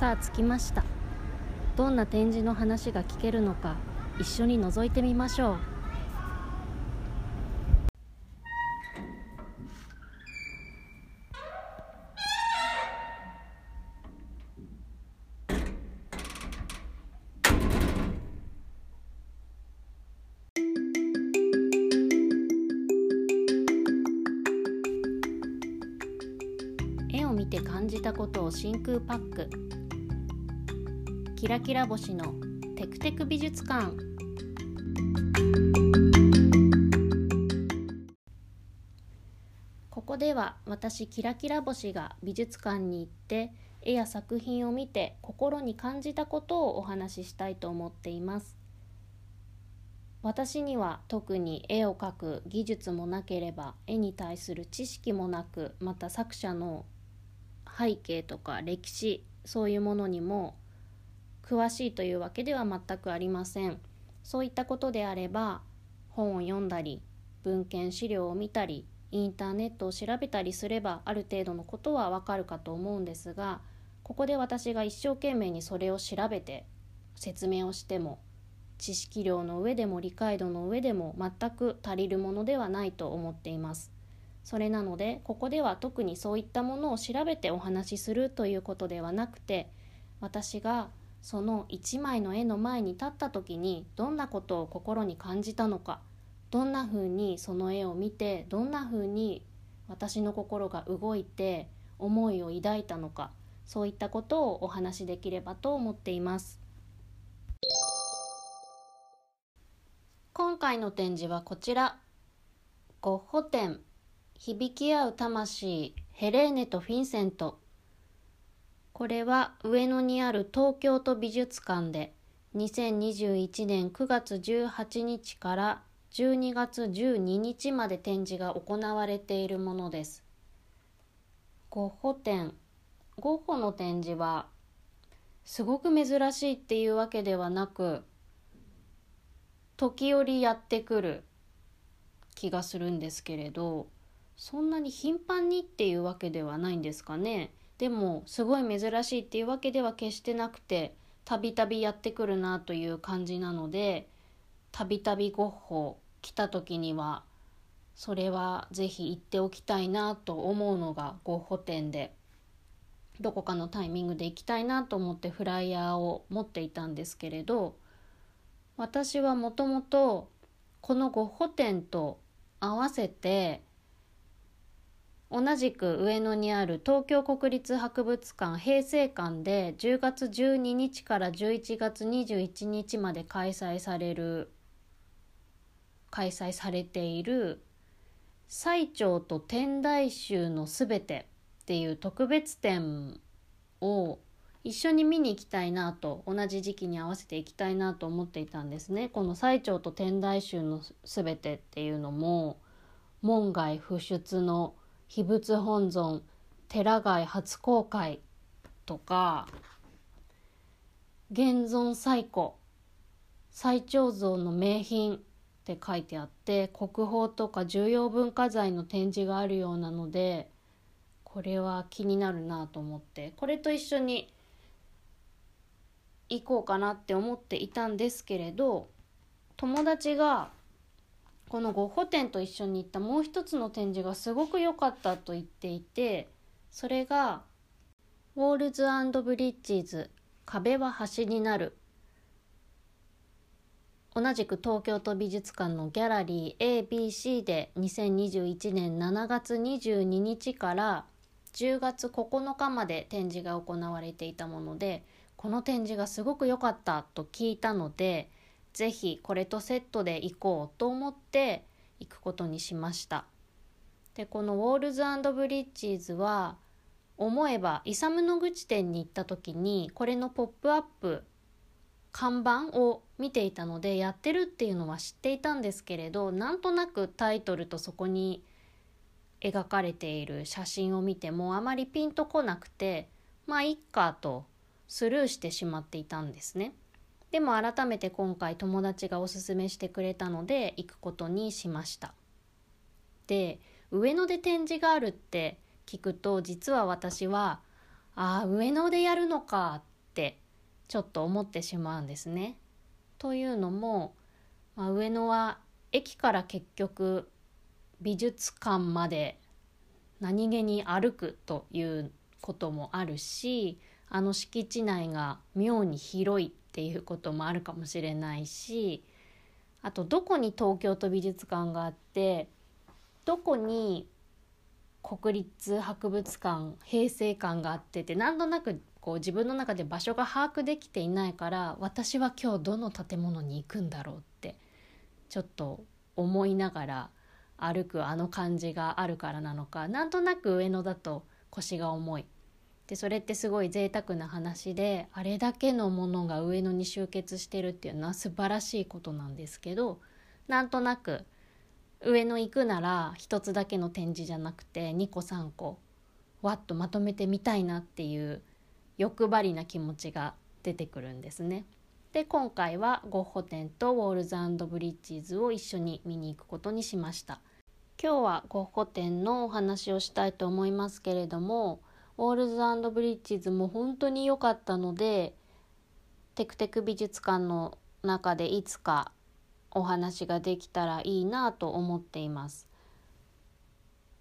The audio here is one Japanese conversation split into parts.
さあ着きました。どんな展示の話が聞けるのか一緒に覗いてみましょう。ラキラ星のテクテク美術館。ここでは私キラキラ星が美術館に行って絵や作品を見て心に感じたことをお話ししたいと思っています。私には特に絵を描く技術もなければ絵に対する知識もなくまた作者の背景とか歴史そういうものにも詳しいというわけでは全くありません。そういったことであれば本を読んだり文献資料を見たりインターネットを調べたりすればある程度のことはわかるかと思うんですがここで私が一生懸命にそれを調べて説明をしても知識量の上でも理解度の上でも全く足りるものではないと思っています。それなのでここでは特にそういったものを調べてお話しするということではなくて私がその一枚の絵の前に立った時にどんなことを心に感じたのかどんなふうにその絵を見てどんなふうに私の心が動いて思いを抱いたのかそういったことをお話しできればと思っています。今回の展示はこちら。ゴッホ展響き合う魂ヘレーネとフィンセント。これは上野にある東京都美術館で2021年9月18日から12月12日まで展示が行われているものです。ゴッホ展ゴッホの展示はすごく珍しいっていうわけではなく時折やってくる気がするんですけれどそんなに頻繁にっていうわけではないんですかね。でもすごい珍しいっていうわけでは決してなくてたびたびやってくるなという感じなのでたびたびゴッホ来た時にはそれはぜひ行っておきたいなと思うのがゴッホ展でどこかのタイミングで行きたいなと思ってフライヤーを持っていたんですけれど私はもともとこのゴッホ展と合わせて同じく上野にある東京国立博物館平成館で10月12日から11月21日まで開催される開催されている「最澄と天台宗のすべて」っていう特別展を一緒に見に行きたいなと同じ時期に合わせて行きたいなと思っていたんですね。この「最澄と天台宗のすべて」っていうのも門外不出の秘仏本尊寺外初公開とか現存最古最長像の名品って書いてあって国宝とか重要文化財の展示があるようなのでこれは気になるなと思ってこれと一緒に行こうかなって思っていたんですけれど友達がこのゴッホ展と一緒に行ったもう一つの展示がすごく良かったと言っていてそれが「ウォールズブリッジズ壁は端になる」同じく東京都美術館のギャラリー ABC で2021年7月22日から10月9日まで展示が行われていたものでこの展示がすごく良かったと聞いたのでぜひこれとセットで行こうと思って行くことにしましたでこのウォールズブリッジーズは思えばイサムの口店に行った時にこれのポップアップ看板を見ていたのでやってるっていうのは知っていたんですけれどなんとなくタイトルとそこに描かれている写真を見てもあまりピンとこなくてまあいっかとスルーしてしまっていたんですね。でも改めて今回友達がおすすめしてくれたので行くことにしました。で上野で展示があるって聞くと実は私はああ上野でやるのかってちょっと思ってしまうんですね。というのも、まあ、上野は駅から結局美術館まで何気に歩くということもあるしあの敷地内が妙に広いっていうこともあるかもしれないしあとどこに東京都美術館があってどこに国立博物館平成館があってて何となくこう自分の中で場所が把握できていないから私は今日どの建物に行くんだろうってちょっと思いながら歩くあの感じがあるからなのかなんとなく上野だと腰が重い。でそれってすごい贅沢な話であれだけのものが上野に集結してるっていうのは素晴らしいことなんですけどなんとなく上野行くなら一つだけの展示じゃなくて2個3個わっとまとめてみたいなっていう欲張りな気持ちが出てくるんですね。で今回はゴッホ展とウォールズブリッジズを一緒に見に行くことにしました。今日はゴッホ展のお話をしたいと思いますけれどもウォールズブリッジズも本当に良かったのでテクテク美術館の中でいつかお話ができたらいいなと思っています。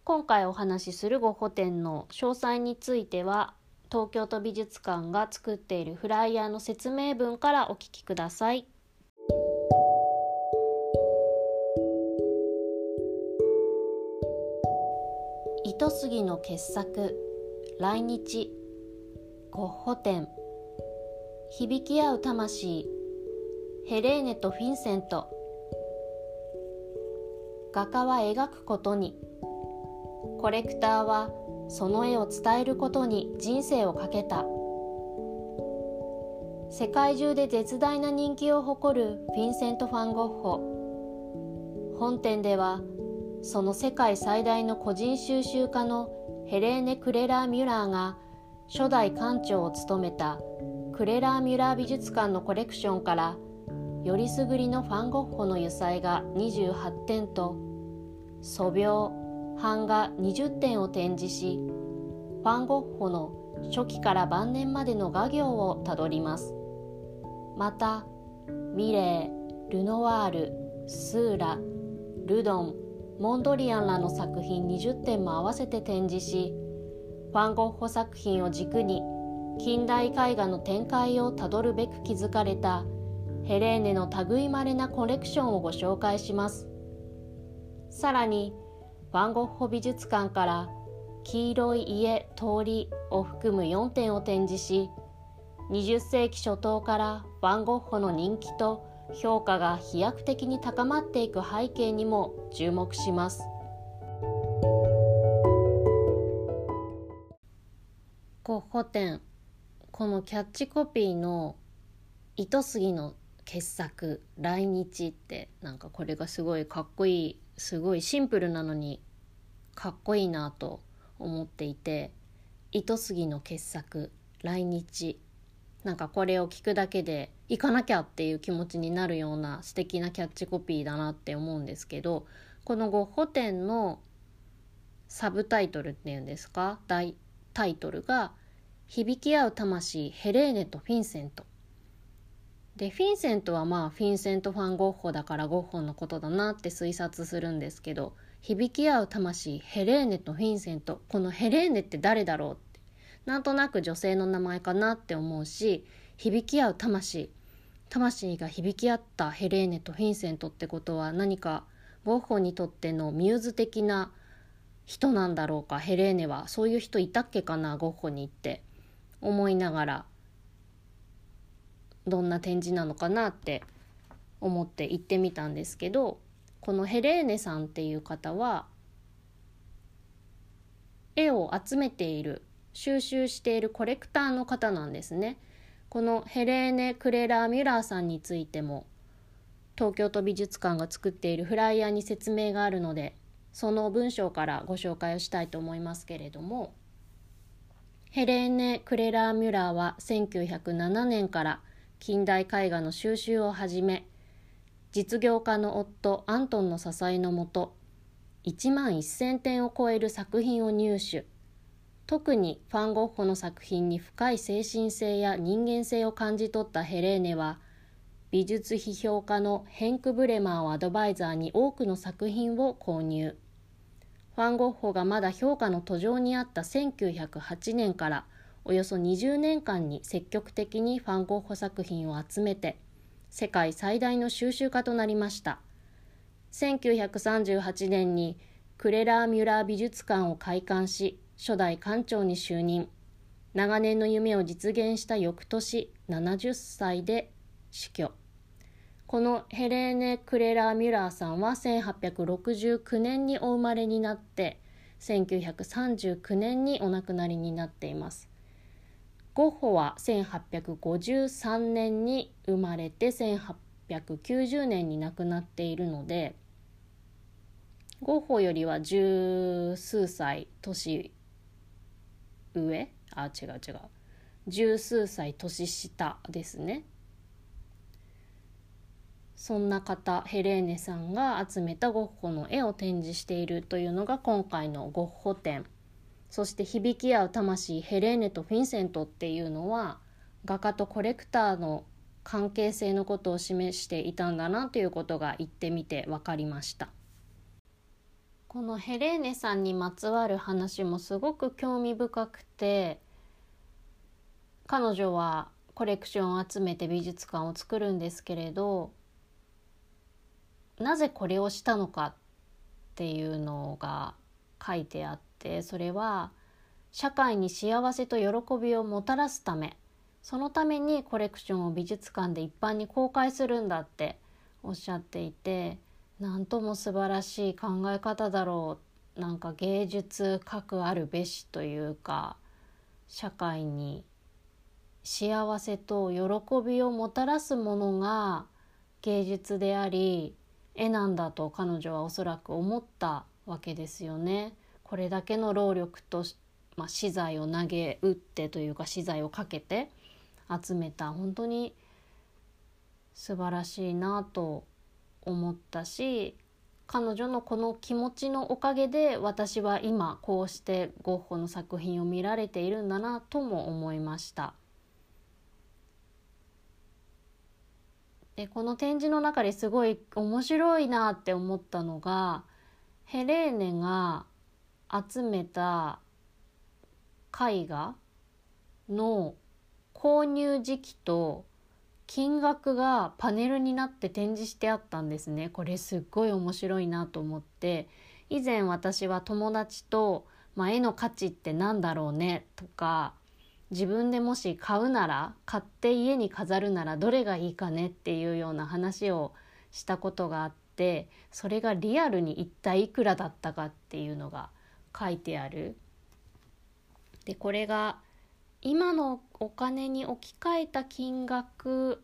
今回お話しするゴッホ展の詳細については東京都美術館が作っているフライヤーの説明文からお聞きください。糸杉の傑作来日。ゴッホ展響き合う魂。ヘレーネとフィンセント。画家は描くことに。コレクターはその絵を伝えることに人生をかけた。世界中で絶大な人気を誇るフィンセント・ファン・ゴッホ。本展ではその世界最大の個人収集家のヘレーネ・クレラー・ミュラーが初代館長を務めたクレラー・ミュラー美術館のコレクションからよりすぐりのファン・ゴッホの油彩画28点と素描版画20点を展示しファン・ゴッホの初期から晩年までの画業をたどります。またミレールノワールスーラルドンモンドリアンらの作品20点も合わせて展示しファン・ゴッホ作品を軸に近代絵画の展開をたどるべく築かれたヘレーネの類まれなコレクションをご紹介します。さらにファン・ゴッホ美術館から黄色い家通りを含む4点を展示し20世紀初頭からファン・ゴッホの人気と評価が飛躍的に高まっていく背景にも注目します。ゴッホ展このキャッチコピーの「糸杉の傑作来日ってなんかこれがすごいかっこいいすごいシンプルなのにかっこいいなと思っていて糸杉の傑作来日。なんかこれを聞くだけで行かなきゃっていう気持ちになるような素敵なキャッチコピーだなって思うんですけどこのゴッホ展のサブタイトルっていうんですか？大タイトルが「響き合う魂ヘレーネとフィンセント」でフィンセントはまあフィンセント・ファン・ゴッホだからゴッホのことだなって推察するんですけど響き合う魂ヘレーネとフィンセント。このヘレーネって誰だろうっなんとなく女性の名前かなって思うし響き合う魂。魂が響き合ったヘレーネとフィンセントってことは何かゴッホにとってのミューズ的な人なんだろうか。ヘレーネはそういう人いたっけかなゴッホにって思いながらどんな展示なのかなって思って行ってみたんですけどこのヘレーネさんっていう方は絵を集めている収集しているコレクターの方なんですね。このヘレーネ・クレラー・ミュラーさんについても東京都美術館が作っているフライヤーに説明があるのでその文章からご紹介をしたいと思いますけれどもヘレーネ・クレラー・ミュラーは1907年から近代絵画の収集を始め実業家の夫アントンの支えのもと1万1,000点を超える作品を入手特にファン・ゴッホの作品に深い精神性や人間性を感じ取ったヘレーネは美術批評家のヘンク・ブレマーをアドバイザーに多くの作品を購入。ファン・ゴッホがまだ評価の途上にあった1908年からおよそ20年間に積極的にファン・ゴッホ作品を集めて世界最大の収集家となりました。1938年にクレラー・ミュラー美術館を開館し初代館長に就任。長年の夢を実現した翌年70歳で死去。このヘレーネ・クレラー・ミュラーさんは1869年にお生まれになって1939年にお亡くなりになっています。ゴッホは1853年に生まれて1890年に亡くなっているのでゴッホよりは十数歳年上？あ違う違う。十数歳年下ですね。そんな方ヘレーネさんが集めたゴッホの絵を展示しているというのが今回のゴッホ展。そして響き合う魂ヘレーネとフィンセントっていうのは画家とコレクターの関係性のことを示していたんだなということが言ってみて分かりました。このヘレーネさんにまつわる話もすごく興味深くて彼女はコレクションを集めて美術館を作るんですけれどなぜこれをしたのかっていうのが書いてあってそれは社会に幸せと喜びをもたらすためそのためにコレクションを美術館で一般に公開するんだっておっしゃっていてなんとも素晴らしい考え方だろうなんか芸術核あるべしというか社会に幸せと喜びをもたらすものが芸術であり絵なんだと彼女はおそらく思ったわけですよね。これだけの労力と、まあ、資材を投げ打ってというか資材をかけて集めた本当に素晴らしいなと思ったし彼女のこの気持ちのおかげで私は今こうしてゴッホの作品を見られているんだなとも思いました。でこの展示の中ですごい面白いなって思ったのがヘレーネが集めた絵画の購入時期と金額がパネルになって展示してあったんですね。これすっごい面白いなと思って。以前私は友達と、まあ、絵の価値って何だろうね？とか自分でもし買うなら買って家に飾るならどれがいいかねっていうような話をしたことがあってそれがリアルに一体いくらだったかっていうのが書いてある。でこれが今のお金に置き換えた金額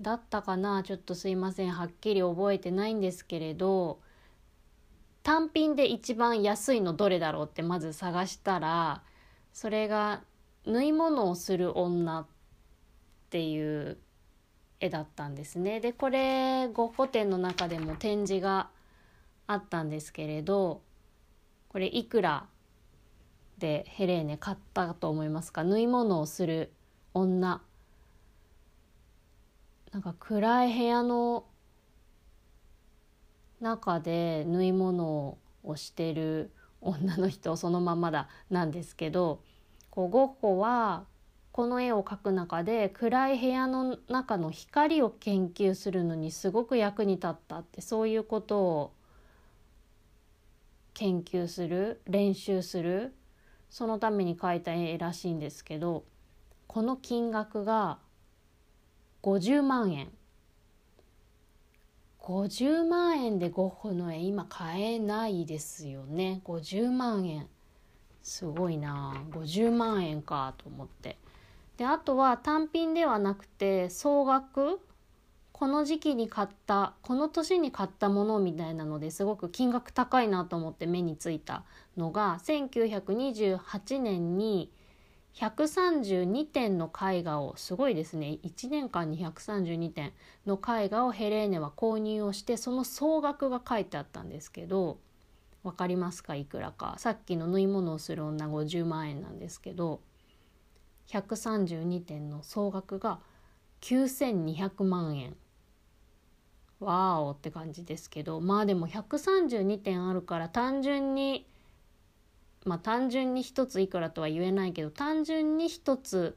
だったかな？ちょっとすいません。はっきり覚えてないんですけれど。単品で一番安いのどれだろうってまず探したらそれが縫い物をする女っていう絵だったんですね。でこれゴッホ展の中でも展示があったんですけれどこれいくらでヘレーネ買ったと思いますか？縫い物をする女。なんか暗い部屋の中で縫い物をしてる女の人そのままだなんですけどこうゴッホはこの絵を描く中で暗い部屋の中の光を研究するのにすごく役に立ったってそういうことを研究する練習するそのために描いた絵らしいんですけどこの金額が50万円。50万円でゴッホの絵今買えないですよね。50万円。すごいな。50万円かと思って。であとは単品ではなくて総額。この時期に買ったこの年に買ったものみたいなのですごく金額高いなと思って目についたのが1928年に132点の絵画をすごいですね。1年間に132点の絵画をヘレーネは購入をしてその総額が書いてあったんですけど分かりますか？いくらか。さっきの縫い物をする女50万円なんですけど132点の総額が9200万円。わーおって感じですけどまあでも132点あるから単純にまあ単純に1ついくらとは言えないけど単純に1つ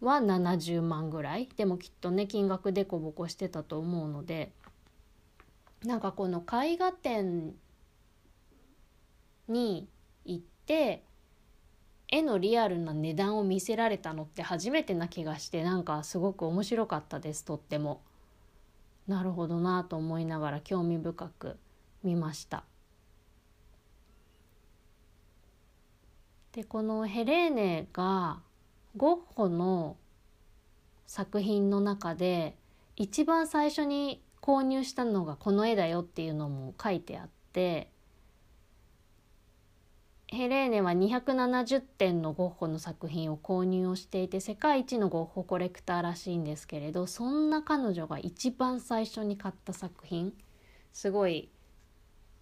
は70万ぐらいでもきっとね金額でこぼこしてたと思うのでなんかこの絵画展に行って絵のリアルな値段を見せられたのって初めてな気がしてなんかすごく面白かったですとっても。なるほどなと思いながら興味深く見ました。でこのヘレーネがゴッホの作品の中で一番最初に購入したのがこの絵だよっていうのも書いてあってヘレーネは270点のゴッホの作品を購入をしていて世界一のゴッホコレクターらしいんですけれどそんな彼女が一番最初に買った作品すごい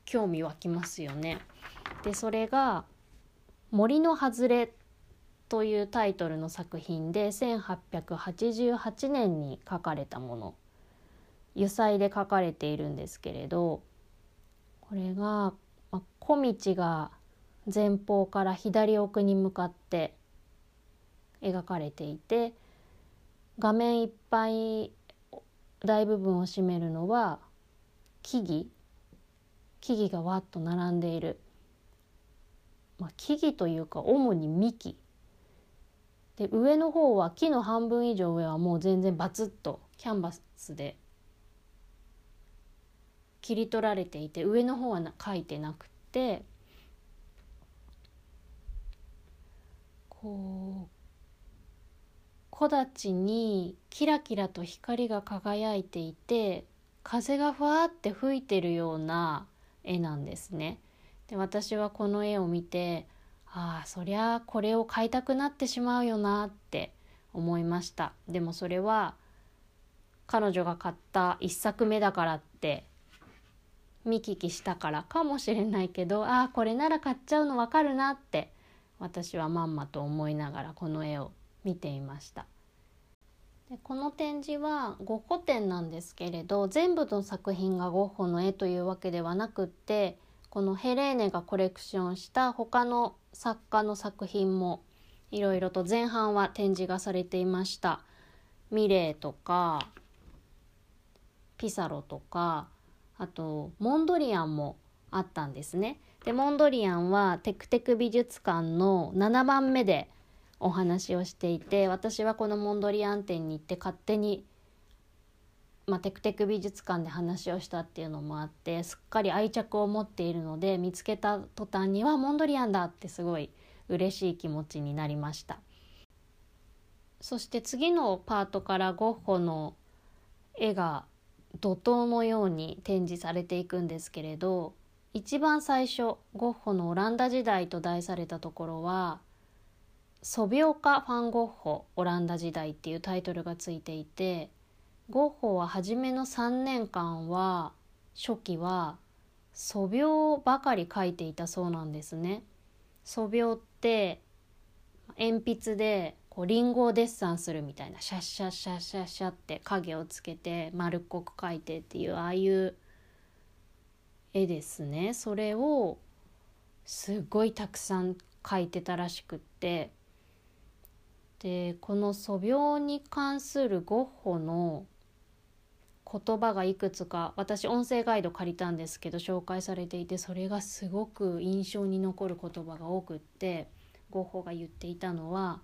興味湧きますよね。でそれが森の外れというタイトルの作品で1888年に書かれたもの。油彩で書かれているんですけれどこれが、小道が前方から左奥に向かって描かれていて画面いっぱい大部分を占めるのは木々。木々がわっと並んでいる。まあ、木々というか主に幹で上の方は木の半分以上上はもう全然バツッとキャンバスで切り取られていて上の方はな書いてなくてこう木立にキラキラと光が輝いていて風がふわって吹いてるような絵なんですね。で私はこの絵を見てああそりゃこれを買いたくなってしまうよなって思いました。でもそれは彼女が買った1作目だからって見聞きしたからかもしれないけどああこれなら買っちゃうの分かるなって私はまんまと思いながらこの絵を見ていました。でこの展示はゴッホ展なんですけれど全部の作品がゴッホの絵というわけではなくってこのヘレーネがコレクションした他の作家の作品もいろいろと前半は展示がされていました。ミレーとかピサロとかあとモンドリアンもあったんですね。でモンドリアンはテクテク美術館の7番目でお話をしていて私はこのモンドリアン展に行って勝手にまあ、テクテク美術館で話をしたっていうのもあってすっかり愛着を持っているので見つけた途端にはモンドリアンだってすごい嬉しい気持ちになりました。そして次のパートからゴッホの絵が怒涛のように展示されていくんですけれど一番最初ゴッホのオランダ時代と題されたところは「ソビオカ・ファン・ゴッホオランダ時代」っていうタイトルがついていてゴッホは初めの3年間は初期は素描ばかり描いていたそうなんですね。素描って鉛筆でこうリンゴをデッサンするみたいなシャッシャッシャッシャッシャッって影をつけて丸っこく描いてっていうああいう絵ですねそれをすごいたくさん描いてたらしくってでこの素描に関するゴッホの言葉がいくつか私音声ガイド借りたんですけど紹介されていてそれがすごく印象に残る言葉が多くってゴッホが言っていたのは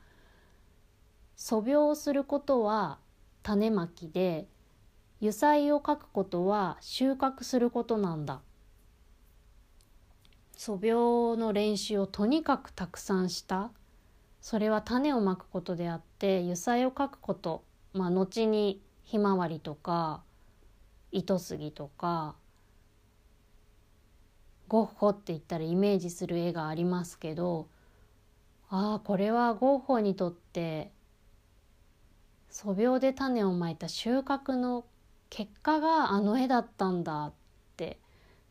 素描をすることは種まきで油彩を描くことは収穫することなんだ。素描の練習をとにかくたくさんした。それは種をまくことであって油彩を描くことまあ後にひまわりとか糸杉とかゴッホって言ったらイメージする絵がありますけどああこれはゴッホにとって素描で種をまいた収穫の結果があの絵だったんだって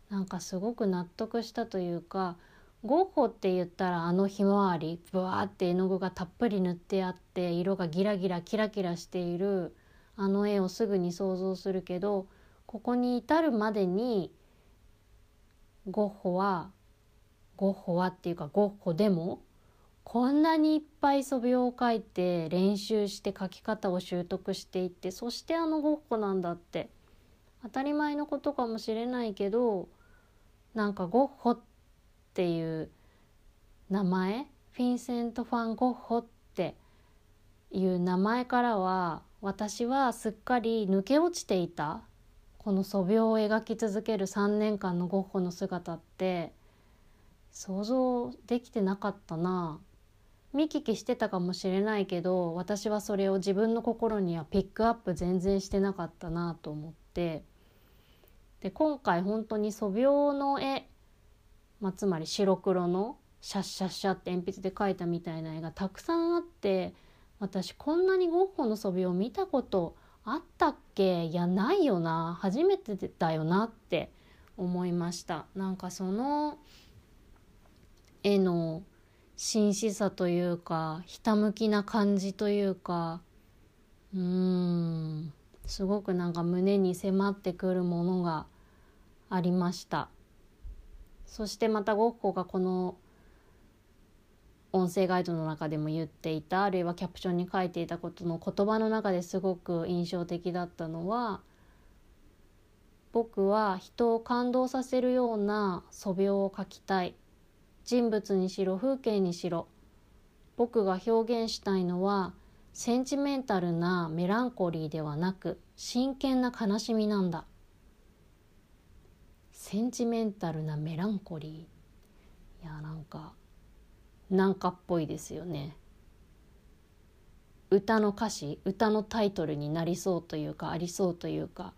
なんかすごく納得したというかゴッホって言ったらあのひまわりブワーって絵の具がたっぷり塗ってあって色がギラギラキラキラしているあの絵をすぐに想像するけどここに至るまでにゴッホはゴッホはっていうかゴッホでもこんなにいっぱい素描を描いて練習して描き方を習得していってそしてあのゴッホなんだって当たり前のことかもしれないけどなんかゴッホっていう名前フィンセント・ファン・ゴッホっていう名前からは私はすっかり抜け落ちていた。この素描を描き続ける3年間のゴッホの姿って想像できてなかったな。見聞きしてたかもしれないけど私はそれを自分の心にはピックアップ全然してなかったなと思って。で今回本当に素描の絵、まあ、つまり白黒のシャッシャッシャって鉛筆で描いたみたいな絵がたくさんあって私こんなにゴッホの素描を見たことあったっけ？いやないよな。初めてだよなって思いました。なんかその絵の真摯さというかひたむきな感じというかうーん。すごくなんか胸に迫ってくるものがありました。そしてまたゴッホがこの音声ガイドの中でも言っていたあるいはキャプションに書いていたことの言葉の中ですごく印象的だったのは僕は人を感動させるような素描を描きたい。人物にしろ風景にしろ僕が表現したいのはセンチメンタルなメランコリーではなく真剣な悲しみなんだ。センチメンタルなメランコリー。いやなんかなんかっぽいですよね。歌の歌詞歌のタイトルになりそうというかありそうというか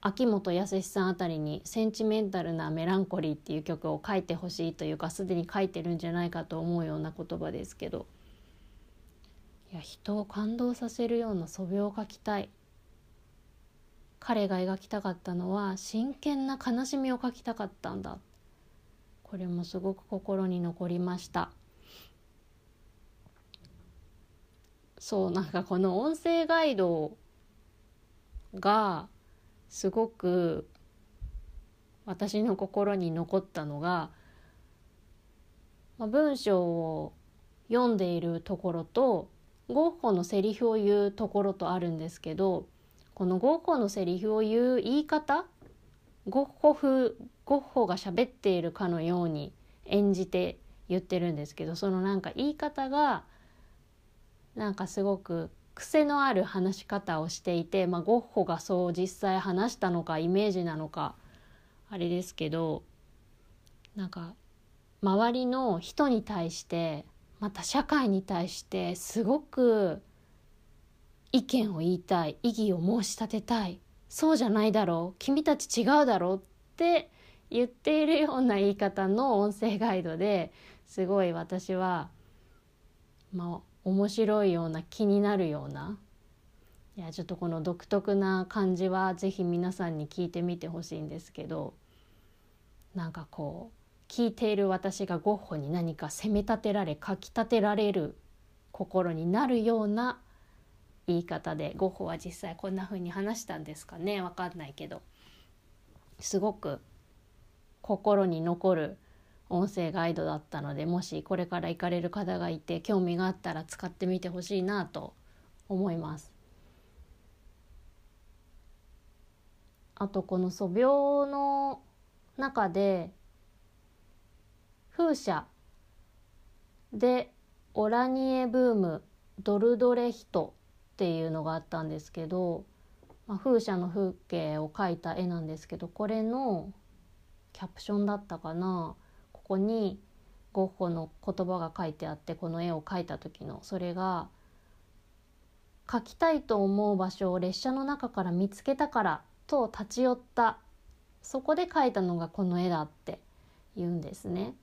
秋元康さんあたりに「センチメンタルなメランコリー」っていう曲を書いてほしいというかすでに書いてるんじゃないかと思うような言葉ですけど。いや人を感動させるような素描を描きたい。彼が描きたかったのは真剣な悲しみを描きたかったんだ。これもすごく心に残りました。そうなんかこの音声ガイドがすごく私の心に残ったのが、まあ、文章を読んでいるところとゴッホのセリフを言うところとあるんですけどこのゴッホのセリフを言う言い方ゴッホ風ゴッホが喋っているかのように演じて言ってるんですけどそのなんか言い方がなんかすごく癖のある話し方をしていて、まあ、ゴッホがそう実際話したのかイメージなのかあれですけどなんか周りの人に対してまた社会に対してすごく意見を言いたい異議を申し立てたいそうじゃないだろう君たち違うだろうって言っているような言い方の音声ガイドですごい私はまあ面白いような気になるような。いやちょっとこの独特な感じは是非皆さんに聞いてみてほしいんですけどなんかこう聞いている私がゴッホに何か責め立てられかきたてられる心になるような言い方でゴッホは実際こんな風に話したんですかね。わかんないけど。すごく心に残る音声ガイドだったのでもしこれから行かれる方がいて興味があったら使ってみてほしいなと思います。あとこの素描の中で風車でオラニエブームドルドレヒトっていうのがあったんですけど、まあ、風車の風景を描いた絵なんですけどこれのキャプションだったかなこにゴッホの言葉が書いてあってこの絵を描いた時のそれが「描きたいと思う場所を列車の中から見つけたから」と立ち寄った。そこで描いたのがこの絵だって言うんですね。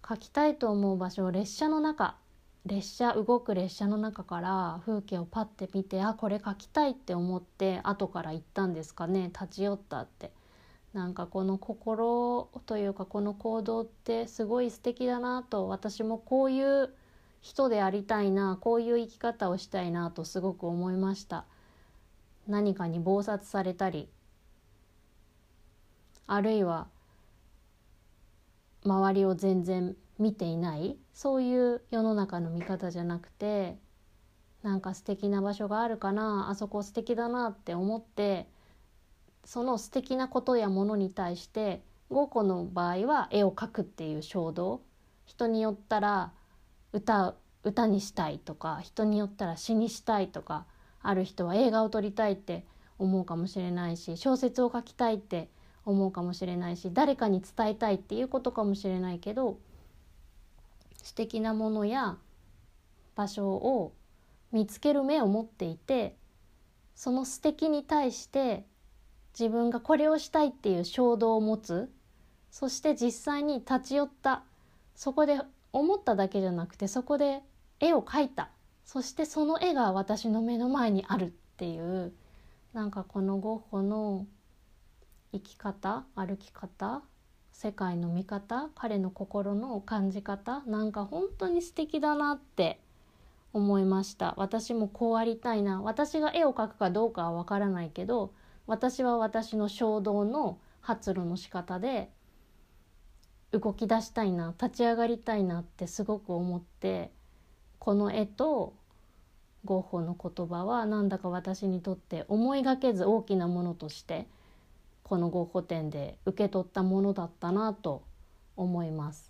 描きたいと思う場所を列車の中列車動く列車の中から風景をパッて見てあこれ描きたいって思って後から行ったんですかね。立ち寄ったって。なんかこの心というかこの行動ってすごい素敵だなと私もこういう人でありたいなこういう生き方をしたいなとすごく思いました。何かに忙殺されたりあるいは周りを全然見ていないそういう世の中の見方じゃなくてなんか素敵な場所があるかなあそこ素敵だなって思ってその素敵なことやものに対してゴーコの場合は絵を描くっていう衝動。人によったら歌歌にしたいとか人によったら詩にしたいとかある人は映画を撮りたいって思うかもしれないし小説を書きたいって思うかもしれないし誰かに伝えたいっていうことかもしれないけど素敵なものや場所を見つける目を持っていてその素敵に対して自分がこれをしたいっていう衝動を持つ。そして実際に立ち寄った。そこで思っただけじゃなくてそこで絵を描いた。そしてその絵が私の目の前にあるっていうなんかこのゴッホの生き方歩き方世界の見方彼の心の感じ方なんか本当に素敵だなって思いました。私もこうありたいな。私が絵を描くかどうかはわからないけど私は私の衝動の発露の仕方で動き出したいな立ち上がりたいなってすごく思ってこの絵とゴッホの言葉はなんだか私にとって思いがけず大きなものとしてこのゴッホ展で受け取ったものだったなと思います。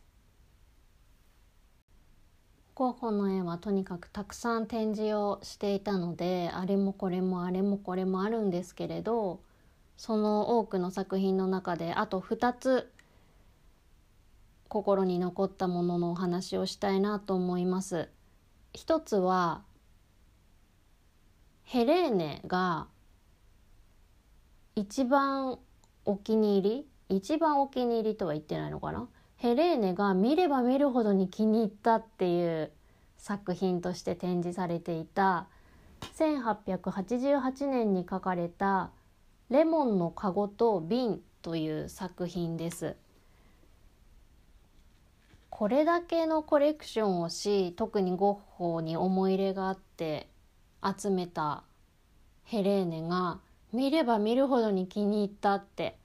ゴッホの絵はとにかくたくさん展示をしていたのであれもこれもあれもこれもあるんですけれどその多くの作品の中であと2つ心に残ったもののお話をしたいなと思います。一つはヘレーネが一番お気に入り一番お気に入りとは言ってないのかな？ヘレーネが見れば見るほどに気に入ったっていう作品として展示されていた1888年に書かれた「レモンのカゴと瓶」という作品です。これだけのコレクションをし特にゴッホに思い入れがあって集めたヘレーネが見れば見るほどに気に入ったって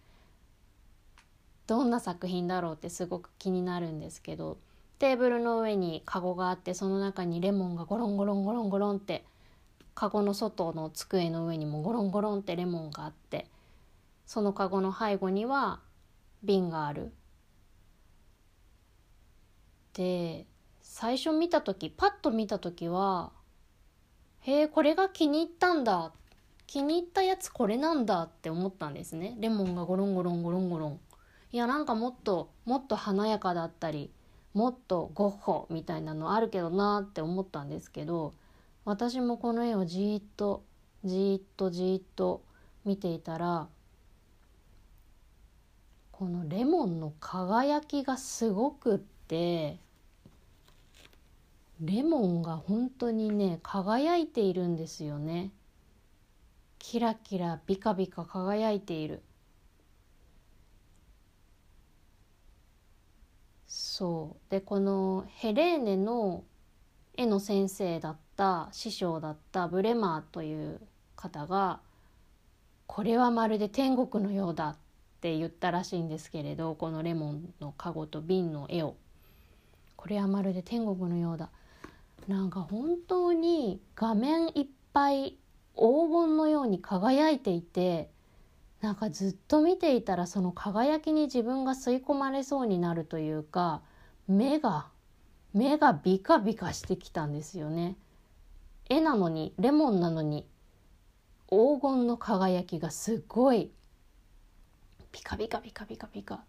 どんな作品だろうってすごく気になるんですけどテーブルの上にカゴがあってその中にレモンがゴロンゴロンゴロンゴロンってカゴの外の机の上にもゴロンゴロンってレモンがあってそのカゴの背後には瓶がある。で最初見た時パッと見た時はへえこれが気に入ったんだ気に入ったやつこれなんだって思ったんですねレモンがゴロンゴロンゴロンゴロンいやなんかもっともっと華やかだったりもっとゴッホみたいなのあるけどなって思ったんですけど私もこの絵をじっとじっとじっと見ていたらこのレモンの輝きがすごくってレモンが本当にね輝いているんですよね。キラキラビカビカ輝いている。そうでこのヘレーネの絵の先生だった師匠だったブレマーという方が「これはまるで天国のようだ」って言ったらしいんですけれどこのレモンのカゴと瓶の絵を。これはまるで天国のようだ。なんか本当に画面いっぱい黄金のように輝いていてなんかずっと見ていたらその輝きに自分が吸い込まれそうになるというか目が目がビカビカしてきたんですよね。絵なのにレモンなのに黄金の輝きがすごいピカピカピカピカピカ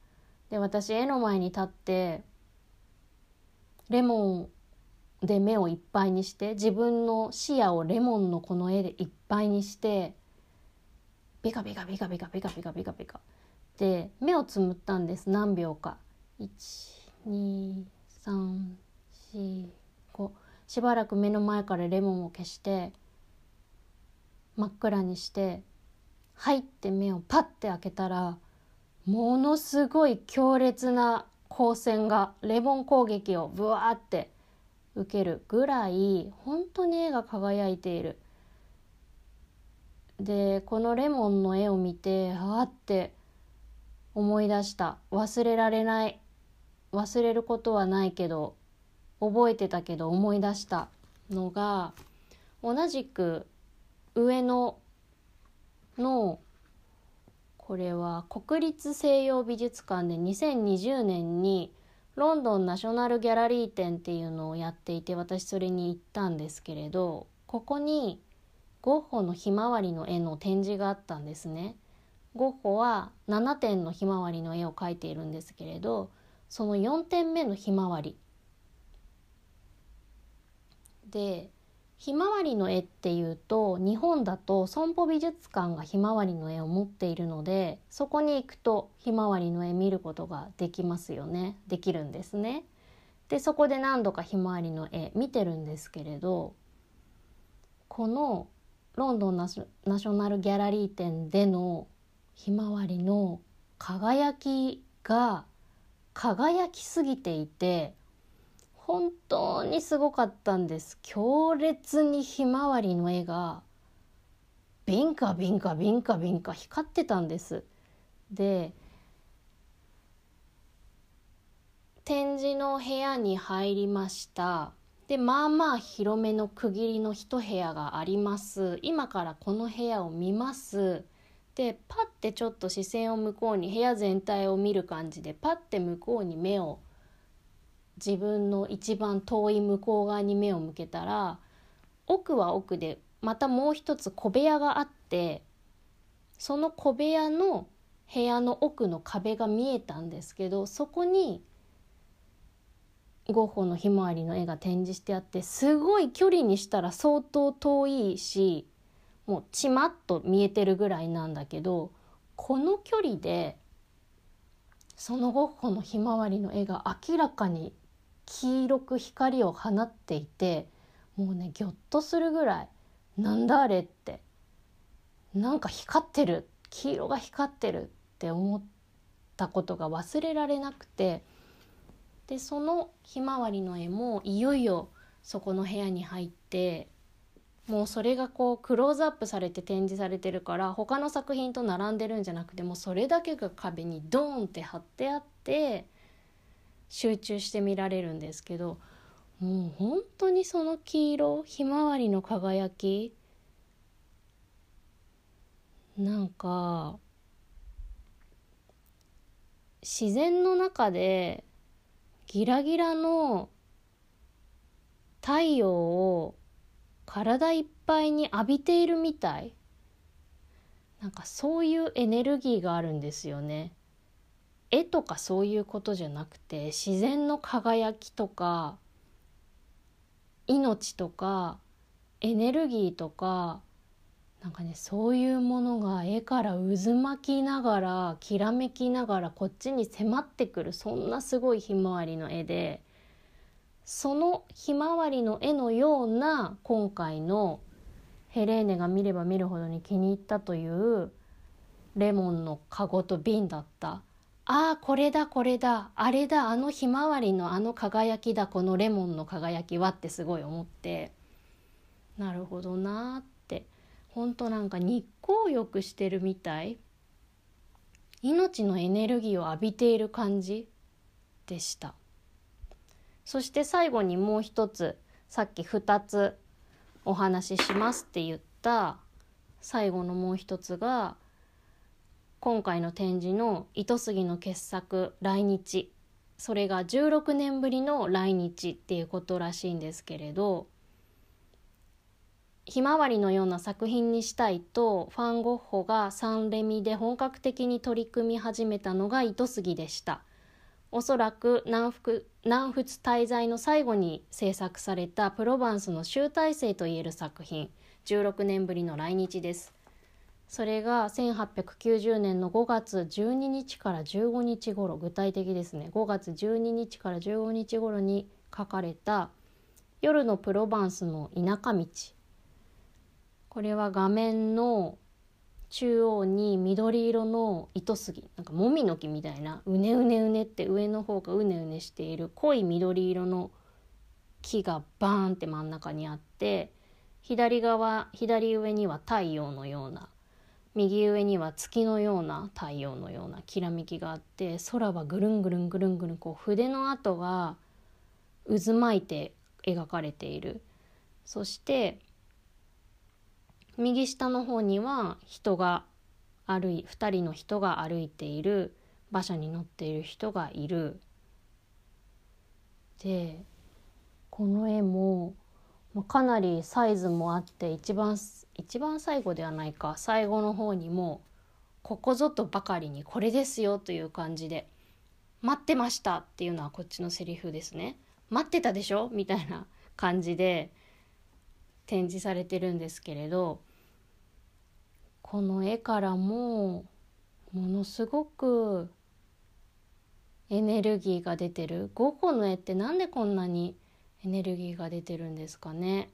で私絵の前に立ってレモンで目をいっぱいにして自分の視野をレモンのこの絵でいっぱいにしてビカビカビカビカビカビカビカビカ。で目をつむったんです。何秒か。12345しばらく目の前からレモンを消して真っ暗にして入って目をパッて開けたらものすごい強烈な光線がレモン攻撃をブワーって受けるぐらい本当に絵が輝いている。でこのレモンの絵を見てああって思い出した。忘れられない。忘れることはないけど覚えてたけど思い出したのが同じく上野のこれは国立西洋美術館で2020年にロンドンナショナルギャラリー展っていうのをやっていて私それに行ったんですけれどここにゴッホのひまわりの絵の展示があったんですね。ゴッホは7点のひまわりの絵を描いているんですけれどその4点目のひまわりでひまわりの絵っていうと日本だと損保美術館がひまわりの絵を持っているのでそこに行くとひまわりの絵見ることができますよねできるんですね。でそこで何度かひまわりの絵見てるんですけれどこのロンドンナショナルギャラリー展でのひまわりの輝きが輝きすぎていて本当にすごかったんです。強烈にひまわりの絵がビンカビンカビンカビンカ光ってたんです。で展示の部屋に入りました。でまあまあ広めの区切りの一部屋があります。今からこの部屋を見ます。でパッてちょっと視線を向こうに部屋全体を見る感じでパッて向こうに目を自分の一番遠い向こう側に目を向けたら奥は奥でまたもう一つ小部屋があってその小部屋の部屋の奥の壁が見えたんですけどそこにゴッホのひまわりの絵が展示してあってすごい距離にしたら相当遠いしもうちまっと見えてるぐらいなんだけどこの距離でそのゴッホのひまわりの絵が明らかに黄色く光を放っていてもうねギョッとするぐらいなんだあれってなんか光ってる黄色が光ってるって思ったことが忘れられなくてでそのひまわりの絵もいよいよそこの部屋に入ってもうそれがこうクローズアップされて展示されてるから他の作品と並んでるんじゃなくてもうそれだけが壁にドーンって貼ってあって集中して見られるんですけどもう本当にその黄色ひまわりの輝きなんか自然の中でギラギラの太陽を体いっぱいに浴びているみたいなんかそういうエネルギーがあるんですよね。絵とかそういうことじゃなくて自然の輝きとか命とかエネルギーとかなんかねそういうものが絵から渦巻きながらきらめきながらこっちに迫ってくるそんなすごいひまわりの絵でそのひまわりの絵のような今回のヘレーネが見れば見るほどに気に入ったというレモンのカゴと瓶だった。ああこれだこれだ。あれだあのひまわりのあの輝きだこのレモンの輝きはってすごい思って。なるほどなって。ほんとなんか日光浴してるみたい。命のエネルギーを浴びている感じでした。そして最後にもう一つさっき2つお話ししますって言った最後のもう一つが今回の展示の糸杉の傑作来日。それが16年ぶりの来日っていうことらしいんですけれどひまわりのような作品にしたいとファン・ゴッホがサンレミで本格的に取り組み始めたのが糸杉でした。おそらく南仏南仏滞在の最後に制作されたプロバンスの集大成といえる作品。16年ぶりの来日です。それが1890年の5月12日から15日頃具体的ですね。5月12日から15日頃に書かれた「夜のプロバンスの田舎道」これは画面の中央に緑色の糸杉なんかもみの木みたいなうねうねうねって上の方がうねうねしている濃い緑色の木がバーンって真ん中にあって左側左上には太陽のような右上には月のような太陽のようなきらめきがあって空はぐるんぐるんぐるんぐるんこう筆の跡が渦巻いて描かれている。そして右下の方には人が歩い2人の人が歩いている馬車に乗っている人がいる。でこの絵もかなりサイズもあって一番一番最後ではないか最後の方にもここぞとばかりにこれですよという感じで待ってましたっていうのはこっちのセリフですね。待ってたでしょみたいな感じで展示されてるんですけれどこの絵からもものすごくエネルギーが出てる。ゴッホの絵ってなんでこんなにエネルギーが出てるんですかね。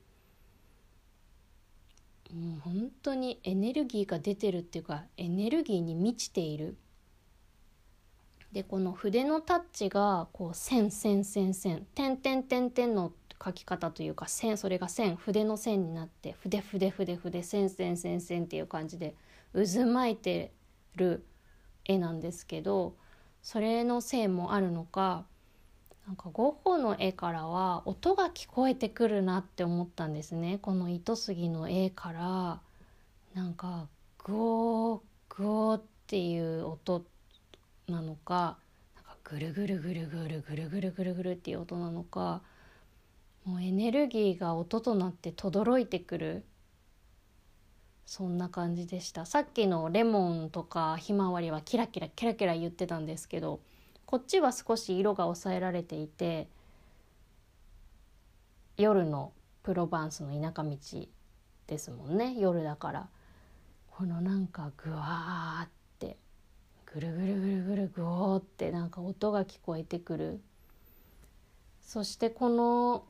もう本当にエネルギーが出てるっていうかエネルギーに満ちている。でこの筆のタッチがこう線線線線点点点点の書き方というか線それが線筆の線になって筆筆筆筆線線線線っていう感じで渦巻いてる絵なんですけどそれのせいもあるのかなんかゴッホの絵からは音が聞こえてくるなって思ったんですね。この糸杉の絵からなんかゴーゴーっていう音なのかなんかぐるぐるぐるぐるぐるぐるぐるぐるっていう音なのかもうエネルギーが音となって轟いてくる。そんな感じでした。さっきのレモンとかひまわりはキラキラキラキラ言ってたんですけどこっちは少し色が抑えられていて夜のプロバンスの田舎道ですもんね。夜だから。このなんかグワーってぐるぐるぐるぐるぐおーってなんか音が聞こえてくる。そしてこの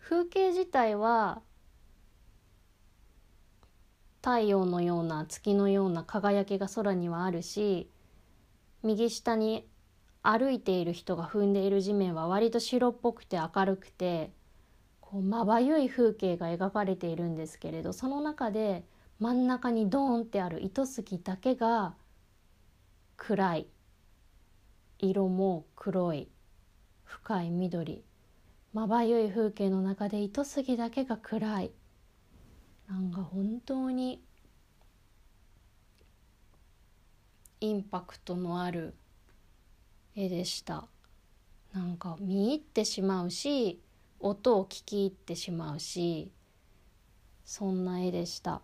風景自体は太陽のような月のような輝きが空にはあるし右下に歩いている人が踏んでいる地面は割と白っぽくて明るくてこうまばゆい風景が描かれているんですけれどその中で真ん中にドーンってある糸杉だけが暗い。色も黒い。深い緑。まばゆい風景の中で糸杉だけが暗い。なんか本当にインパクトのある絵でした。なんか見入ってしまうし音を聞き入ってしまうしそんな絵でした。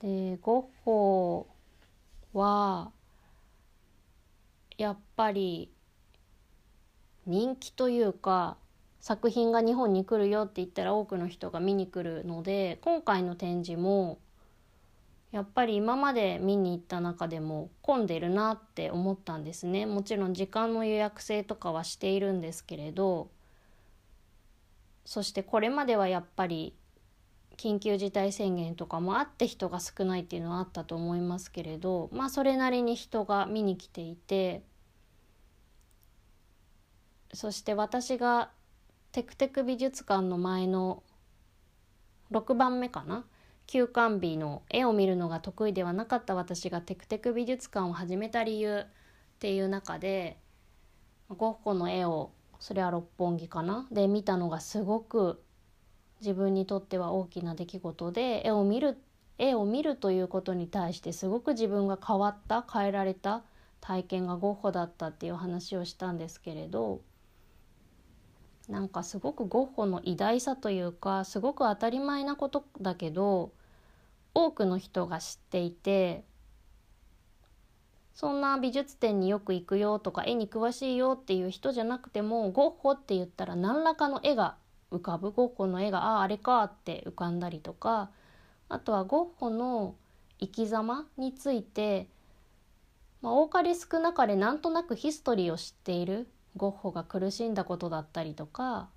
でゴッホはやっぱり人気というか作品が日本に来るよって言ったら多くの人が見に来るので今回の展示もやっぱり今まで見に行った中でも混んでるなって思ったんですね。もちろん時間の予約制とかはしているんですけれどそしてこれまではやっぱり緊急事態宣言とかもあって人が少ないっていうのはあったと思いますけれどまあそれなりに人が見に来ていてそして私がテクテク美術館の前の6番目かな？休館日の絵を見るのが得意ではなかった私がテクテク美術館を始めた理由っていう中でゴッホの絵をそれは六本木かな？で見たのがすごく自分にとっては大きな出来事で絵を見る絵を見るということに対してすごく自分が変わった変えられた体験がゴッホだったっていう話をしたんですけれどなんかすごくゴッホの偉大さというかすごく当たり前なことだけど多くの人が知っていてそんな美術展によく行くよとか絵に詳しいよっていう人じゃなくてもゴッホって言ったら何らかの絵が浮かぶ。ゴッホの絵があああれかって浮かんだりとかあとはゴッホの生き様について、まあ、多かれ少なかれなんとなくヒストリーを知っている。ゴッホが苦しんだことだったりとか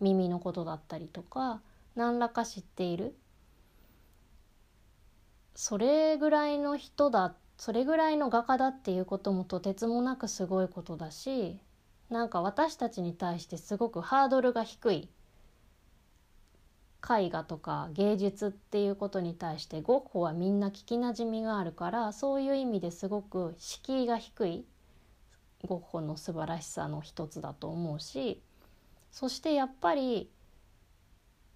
耳のことだったりとか何らか知っている。それぐらいの人だそれぐらいの画家だっていうこともとてつもなくすごいことだしなんか私たちに対してすごくハードルが低い。絵画とか芸術っていうことに対してゴッホはみんな聞きなじみがあるからそういう意味ですごく敷居が低い。ゴッホの素晴らしさの一つだと思うしそしてやっぱり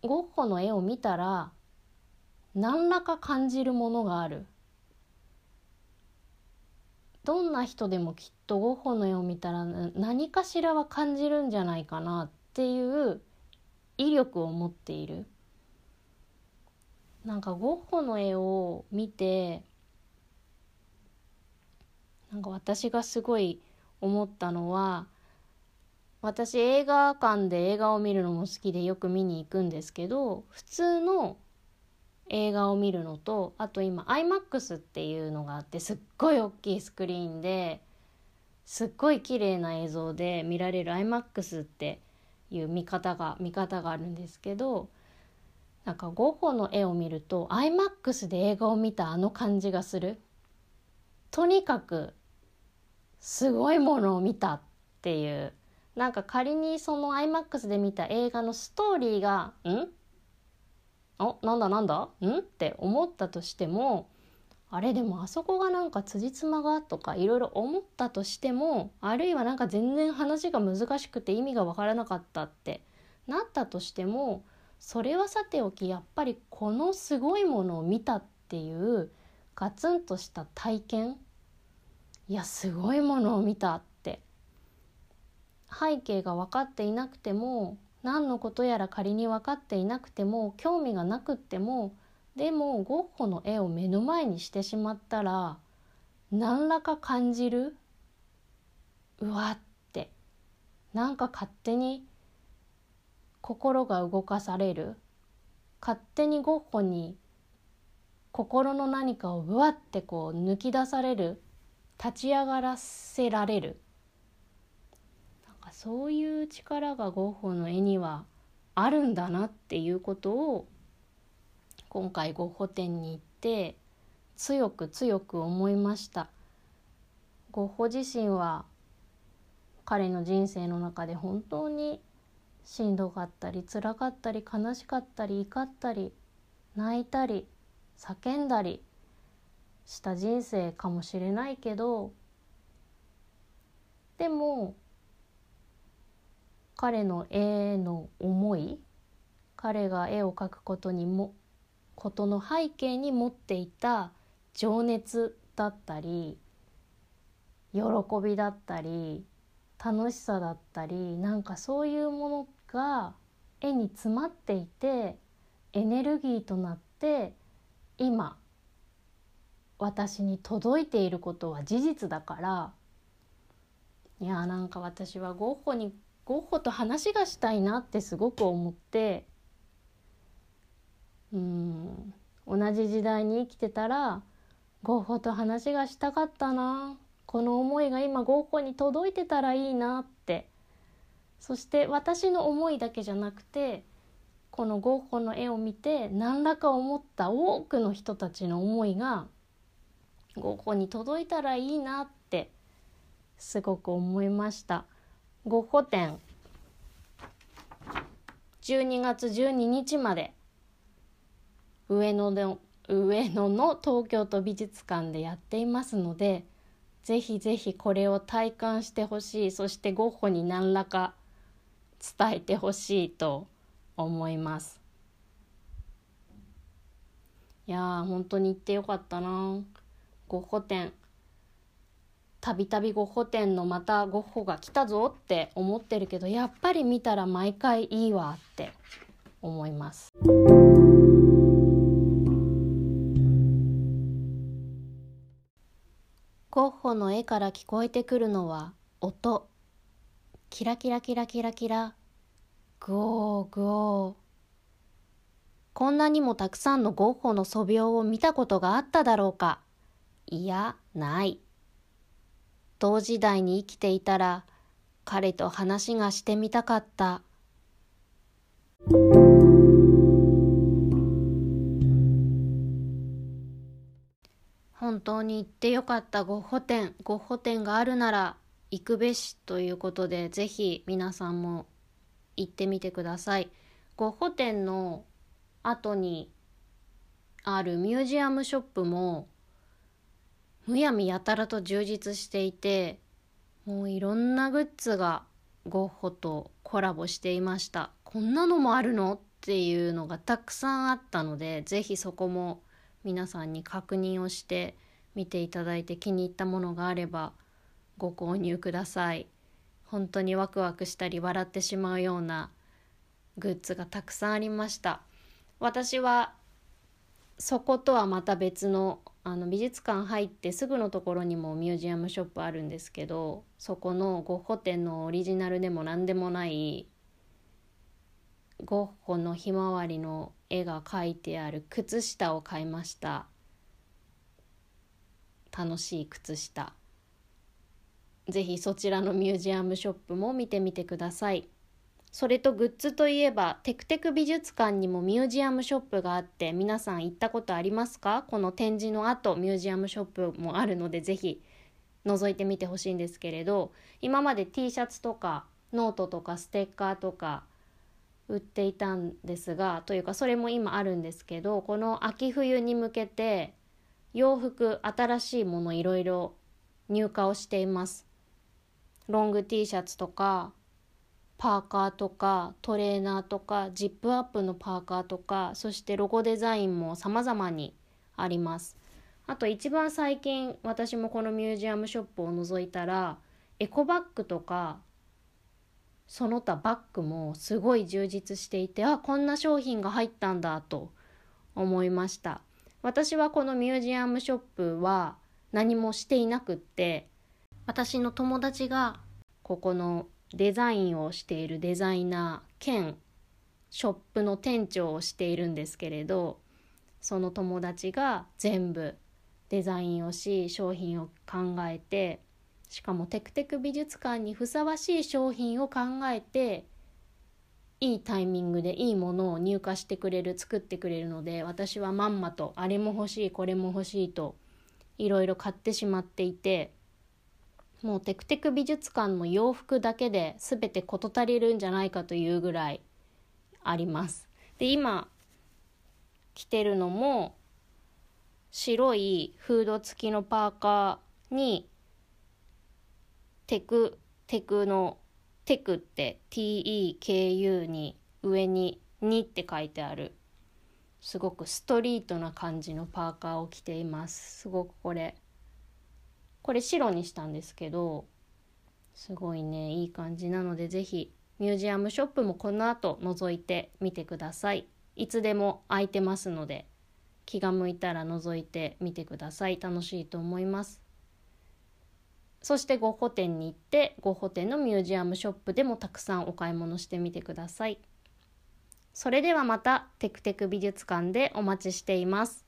ゴッホの絵を見たら何らか感じるものがある。どんな人でもきっとゴッホの絵を見たら何かしらは感じるんじゃないかなっていう威力を持っている。なんかゴッホの絵を見てなんか私がすごい思ったのは私映画館で映画を見るのも好きでよく見に行くんですけど普通の映画を見るのとあと今 iMAX っていうのがあってすっごい大きいスクリーンですっごい綺麗な映像で見られる iMAX っていう見方が見方があるんですけどなんかゴッホの絵を見ると iMAX で映画を見たあの感じがする。とにかくすごいものを見たっていう。なんか仮にその iMAX で見た映画のストーリーが「ん？あなんだなんだ？ん?」って思ったとしてもあれでもあそこがなんか辻褄がとかいろいろ思ったとしてもあるいはなんか全然話が難しくて意味が分からなかったってなったとしてもそれはさておきやっぱりこのすごいものを見たっていうガツンとした体験いやすごいものを見たって。背景が分かっていなくても何のことやら仮に分かっていなくても興味がなくってもでもゴッホの絵を目の前にしてしまったら何らか感じる？うわって。なんか勝手に心が動かされる？勝手にゴッホに心の何かをうわってこう抜き出される？立ち上がらせられる。なんかそういう力がゴッホの絵にはあるんだなっていうことを今回ゴッホ展に行って強く強く思いました。ゴッホ自身は彼の人生の中で本当にしんどかったり辛かったり悲しかったり怒ったり泣いたり叫んだりした人生かもしれないけどでも彼の絵の思い彼が絵を描くことにもことの背景に持っていた情熱だったり喜びだったり楽しさだったりなんかそういうものが絵に詰まっていてエネルギーとなって今私に届いていることは事実だから。いやなんか私はゴッホにゴッホと話がしたいなってすごく思って。うん同じ時代に生きてたらゴッホと話がしたかったな。この思いが今ゴッホに届いてたらいいなって。そして私の思いだけじゃなくてこのゴッホの絵を見て何らか思った多くの人たちの思いがゴッホに届いたらいいなってすごく思いました。ゴッホ展12月12日まで。上野の上野の東京都美術館でやっていますのでぜひぜひこれを体感してほしい。そしてゴッホに何らか伝えてほしいと思います。いやー本当に行ってよかったな。ゴッホ展たびたびゴッホ展のまたゴッホが来たぞって思ってるけどやっぱり見たら毎回いいわって思います。ゴッホの絵から聞こえてくるのは音。キラキラキラキラキラグオーグオー。こんなにもたくさんのゴッホの素描を見たことがあっただろうか。いやない。同時代に生きていたら彼と話がしてみたかった。本当に行ってよかったゴッホ展ゴッホ展があるなら行くべしということでぜひ皆さんも行ってみてください。ゴッホ展の後にあるミュージアムショップもむやみやたらと充実していてもういろんなグッズがゴッホとコラボしていました。こんなのもあるのっていうのがたくさんあったので是非そこも皆さんに確認をして見ていただいて気に入ったものがあればご購入ください。本当にワクワクしたり笑ってしまうようなグッズがたくさんありました。私はそことはまた別のあの美術館入ってすぐのところにもミュージアムショップあるんですけどそこのゴッホ展のオリジナルでも何でもないゴッホのひまわりの絵が描いてある靴下を買いました楽しい靴下ぜひそちらのミュージアムショップも見てみてください。それとグッズといえばテクテク美術館にもミュージアムショップがあって皆さん行ったことありますか？この展示の後ミュージアムショップもあるのでぜひ覗いてみてほしいんですけれど今まで T シャツとかノートとかステッカーとか売っていたんですがというかそれも今あるんですけどこの秋冬に向けて洋服新しいものいろいろ入荷をしています。ロング T シャツとかパーカーとかトレーナーとかジップアップのパーカーとかそしてロゴデザインも様々にあります。あと一番最近私もこのミュージアムショップを覗いたらエコバッグとかその他バッグもすごい充実していてあこんな商品が入ったんだと思いました。私はこのミュージアムショップは何もしていなくって私の友達がここのデザインをしているデザイナー兼ショップの店長をしているんですけれどその友達が全部デザインをし商品を考えてしかもテクテク美術館にふさわしい商品を考えていいタイミングでいいものを入荷してくれる作ってくれるので私はまんまとあれも欲しいこれも欲しいといろいろ買ってしまっていてもうテクテク美術館の洋服だけで全て事足りるんじゃないかというぐらいあります。で今着てるのも白いフード付きのパーカーにテクテクのテクって TEKU に上に2って書いてあるすごくストリートな感じのパーカーを着ていますすごくこれこれ白にしたんですけどすごいねいい感じなので是非ミュージアムショップもこの後覗いてみてください。いつでも空いてますので気が向いたら覗いてみてください。楽しいと思います。そしてゴッホ展に行ってゴッホ展のミュージアムショップでもたくさんお買い物してみてください。それではまたテクテク美術館でお待ちしています。